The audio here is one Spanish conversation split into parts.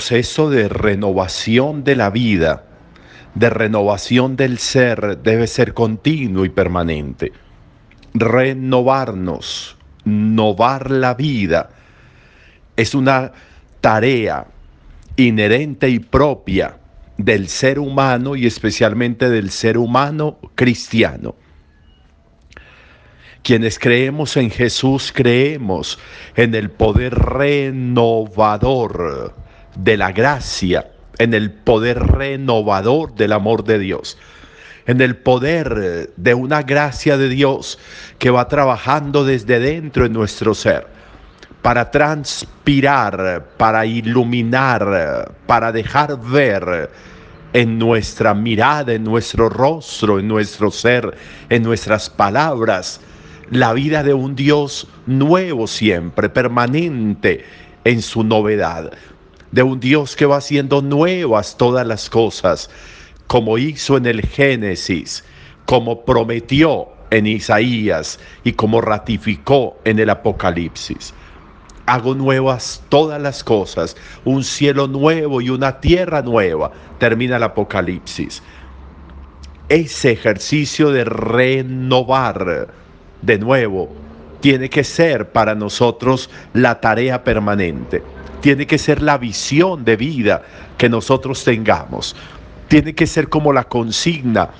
Proceso de renovación de la vida, de renovación del ser, debe ser continuo y permanente. Renovarnos, novar la vida, es una tarea inherente y propia del ser humano y especialmente del ser humano cristiano. Quienes creemos en Jesús creemos en el poder renovador de la gracia, en el poder renovador del amor de Dios, en el poder de una gracia de Dios que va trabajando desde dentro en nuestro ser para transpirar, para iluminar, para dejar ver en nuestra mirada, en nuestro rostro, en nuestro ser, en nuestras palabras, la vida de un Dios nuevo siempre, permanente en su novedad, de un Dios que va haciendo nuevas todas las cosas, como hizo en el Génesis, como prometió en Isaías y como ratificó en el Apocalipsis hago nuevas todas las cosas, un cielo nuevo y una tierra nueva, termina el Apocalipsis. Ese ejercicio de renovar de nuevo tiene que ser para nosotros la tarea permanente, tiene que ser la visión de vida que nosotros tengamos, tiene que ser como la consigna,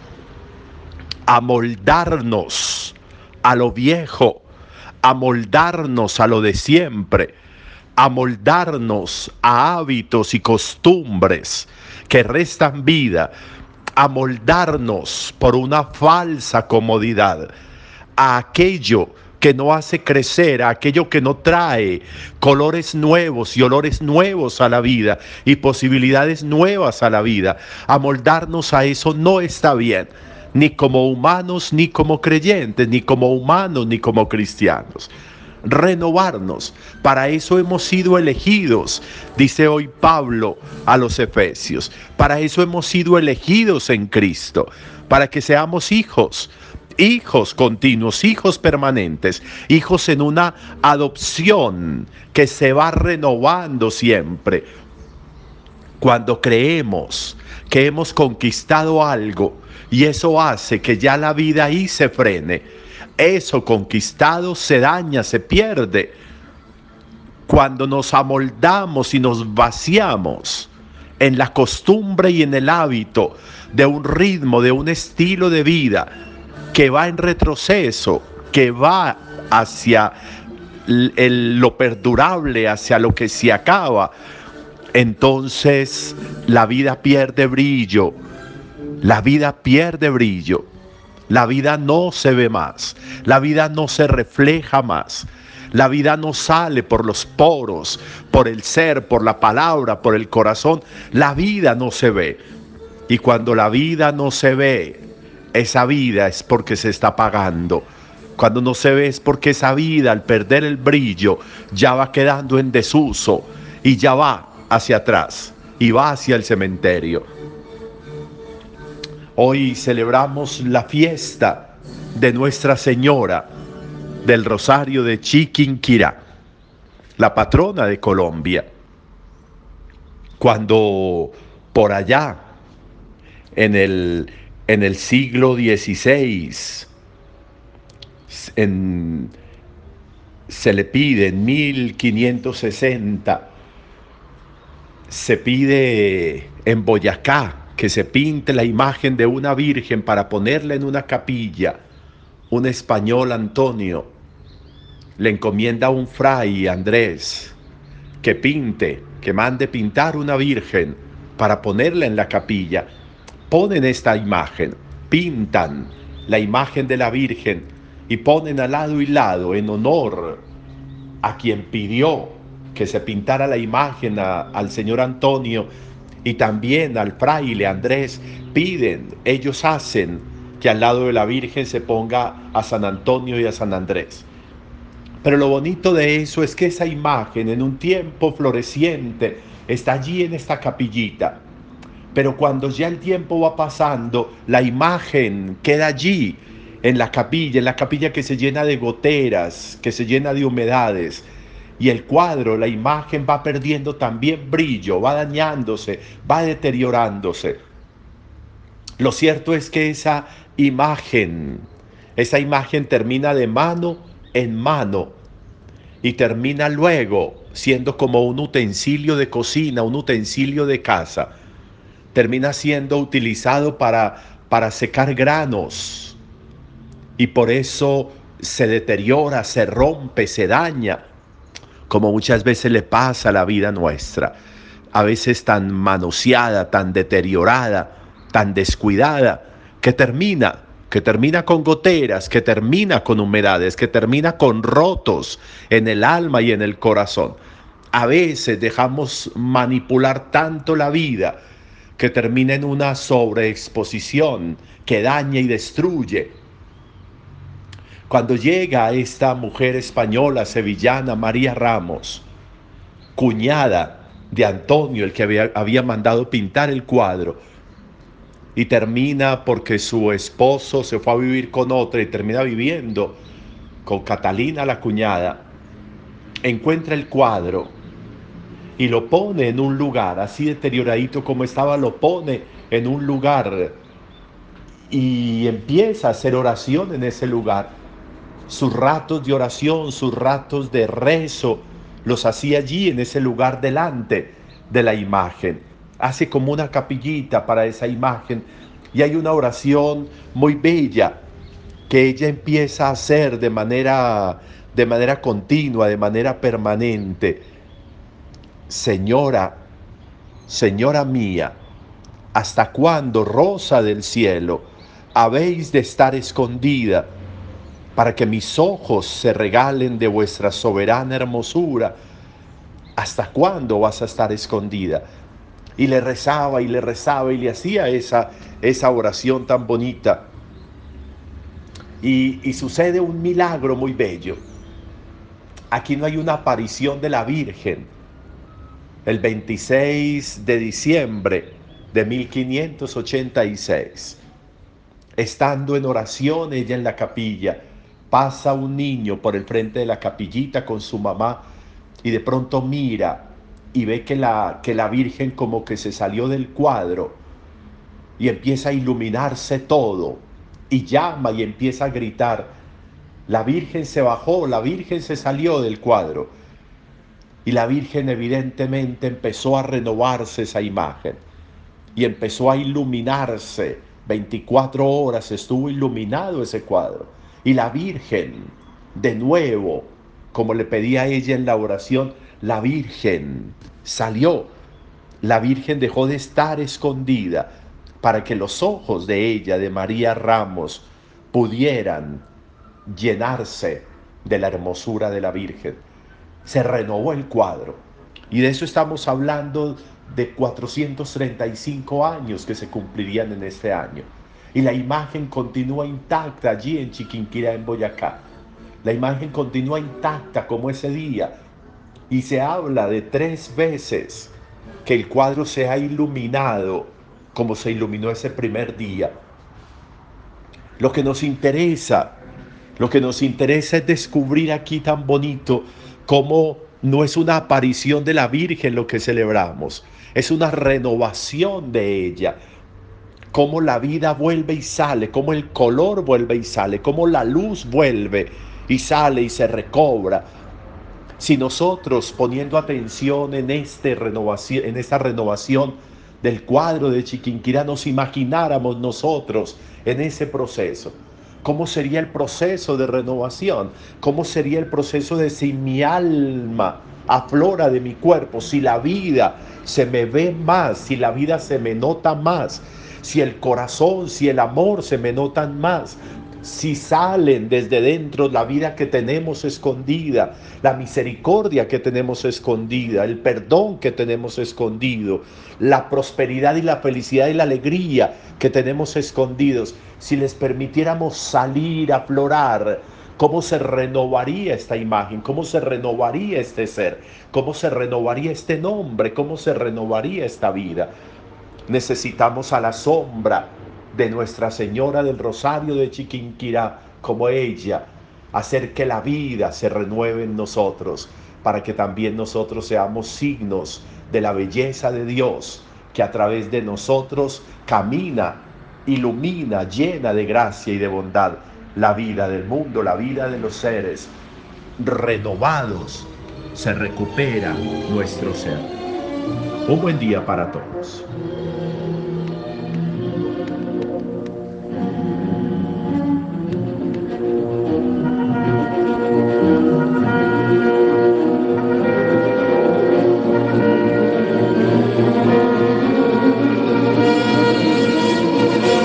amoldarnos a lo viejo amoldarnos a lo de siempre, amoldarnos a hábitos y costumbres que restan vida, amoldarnos por una falsa comodidad a aquello que no hace crecer, a aquello que no trae colores nuevos y olores nuevos a la vida y posibilidades nuevas a la vida. Amoldarnos a eso no está bien ni como humanos, ni como creyentes, ni como humanos, ni como cristianos. Renovarnos. Para eso hemos sido elegidos, dice hoy Pablo a los Efesios. Para eso hemos sido elegidos en Cristo, para que seamos hijos hijos continuos, hijos permanentes, hijos en una adopción que se va renovando siempre. Cuando creemos que hemos conquistado algo, y eso hace que ya la vida ahí se frene. Eso conquistado se daña, se pierde. Cuando nos amoldamos y nos vaciamos en la costumbre y en el hábito de un ritmo, de un estilo de vida que va en retroceso, que va hacia lo perdurable, hacia lo que se acaba, entonces la vida pierde brillo, la vida pierde brillo, la vida no se ve más, la vida no se refleja más, la vida no sale por los poros, por el ser, por la palabra, por el corazón, la vida no se ve. Y cuando la vida no se ve, esa vida es porque se está apagando. Cuando no se ve es porque esa vida al perder el brillo ya va quedando en desuso y ya va hacia atrás y va hacia el cementerio. Hoy celebramos la fiesta de Nuestra Señora del Rosario de Chiquinquirá, la patrona de Colombia. Cuando por allá, en el, en el siglo XVI, se le pide en 1560, se pide en Boyacá, que se pinte la imagen de una virgen para ponerla en una capilla, un español Antonio le encomienda a un fray Andrés que pinte, que mande pintar una virgen para ponerla en la capilla. Ponen esta imagen, pintan la imagen de la Virgen y ponen al lado y lado en honor a quien pidió que se pintara la imagen al señor Antonio y también al fraile Andrés piden, ellos hacen que al lado de la Virgen se ponga a San Antonio y a San Andrés. Pero lo bonito de eso es que esa imagen en un tiempo floreciente está allí en esta capillita. Pero cuando ya el tiempo va pasando, la imagen queda allí en la capilla, en la capilla que se llena de goteras, que se llena de humedades, y el cuadro, la imagen va perdiendo también brillo, va dañándose, va deteriorándose. Lo cierto es que esa imagen, esa imagen termina de mano en mano y termina luego siendo como un utensilio de cocina, un utensilio de casa. Termina siendo utilizado para, para secar granos y por eso se deteriora, se rompe, se daña como muchas veces le pasa a la vida nuestra, a veces tan manoseada, tan deteriorada, tan descuidada, que termina, que termina con goteras, que termina con humedades, que termina con rotos en el alma y en el corazón. A veces dejamos manipular tanto la vida que termina en una sobreexposición que daña y destruye. Cuando llega esta mujer española, sevillana, María Ramos, cuñada de Antonio, el que había, había mandado pintar el cuadro, y termina porque su esposo se fue a vivir con otra y termina viviendo con Catalina, la cuñada, encuentra el cuadro y lo pone en un lugar, así deterioradito como estaba, lo pone en un lugar y empieza a hacer oración en ese lugar sus ratos de oración, sus ratos de rezo, los hacía allí en ese lugar delante de la imagen. Hace como una capillita para esa imagen y hay una oración muy bella que ella empieza a hacer de manera de manera continua, de manera permanente. Señora, Señora mía, ¿hasta cuándo, rosa del cielo, habéis de estar escondida? para que mis ojos se regalen de vuestra soberana hermosura. ¿Hasta cuándo vas a estar escondida? Y le rezaba y le rezaba y le hacía esa, esa oración tan bonita. Y, y sucede un milagro muy bello. Aquí no hay una aparición de la Virgen. El 26 de diciembre de 1586, estando en oración ella en la capilla, pasa un niño por el frente de la capillita con su mamá y de pronto mira y ve que la, que la Virgen como que se salió del cuadro y empieza a iluminarse todo y llama y empieza a gritar, la Virgen se bajó, la Virgen se salió del cuadro. Y la Virgen evidentemente empezó a renovarse esa imagen y empezó a iluminarse. 24 horas estuvo iluminado ese cuadro y la Virgen, de nuevo, como le pedía ella en la oración, la Virgen salió. La Virgen dejó de estar escondida para que los ojos de ella, de María Ramos, pudieran llenarse de la hermosura de la Virgen. Se renovó el cuadro. Y de eso estamos hablando de 435 años que se cumplirían en este año y la imagen continúa intacta allí en Chiquinquirá, en Boyacá. La imagen continúa intacta como ese día y se habla de tres veces que el cuadro se ha iluminado como se iluminó ese primer día. Lo que nos interesa, lo que nos interesa es descubrir aquí tan bonito cómo no es una aparición de la Virgen lo que celebramos, es una renovación de ella, cómo la vida vuelve y sale, cómo el color vuelve y sale, cómo la luz vuelve y sale y se recobra. Si nosotros poniendo atención en, este renovación, en esta renovación del cuadro de Chiquinquirá nos imagináramos nosotros en ese proceso, ¿cómo sería el proceso de renovación? ¿Cómo sería el proceso de si mi alma aflora de mi cuerpo, si la vida se me ve más, si la vida se me nota más? si el corazón, si el amor se me notan más, si salen desde dentro la vida que tenemos escondida, la misericordia que tenemos escondida, el perdón que tenemos escondido, la prosperidad y la felicidad y la alegría que tenemos escondidos, si les permitiéramos salir a florar, ¿cómo se renovaría esta imagen? ¿Cómo se renovaría este ser? ¿Cómo se renovaría este nombre? ¿Cómo se renovaría esta vida? Necesitamos a la sombra de Nuestra Señora del Rosario de Chiquinquirá, como ella, hacer que la vida se renueve en nosotros, para que también nosotros seamos signos de la belleza de Dios que a través de nosotros camina, ilumina, llena de gracia y de bondad la vida del mundo, la vida de los seres. Renovados se recupera nuestro ser. Un buen día para todos.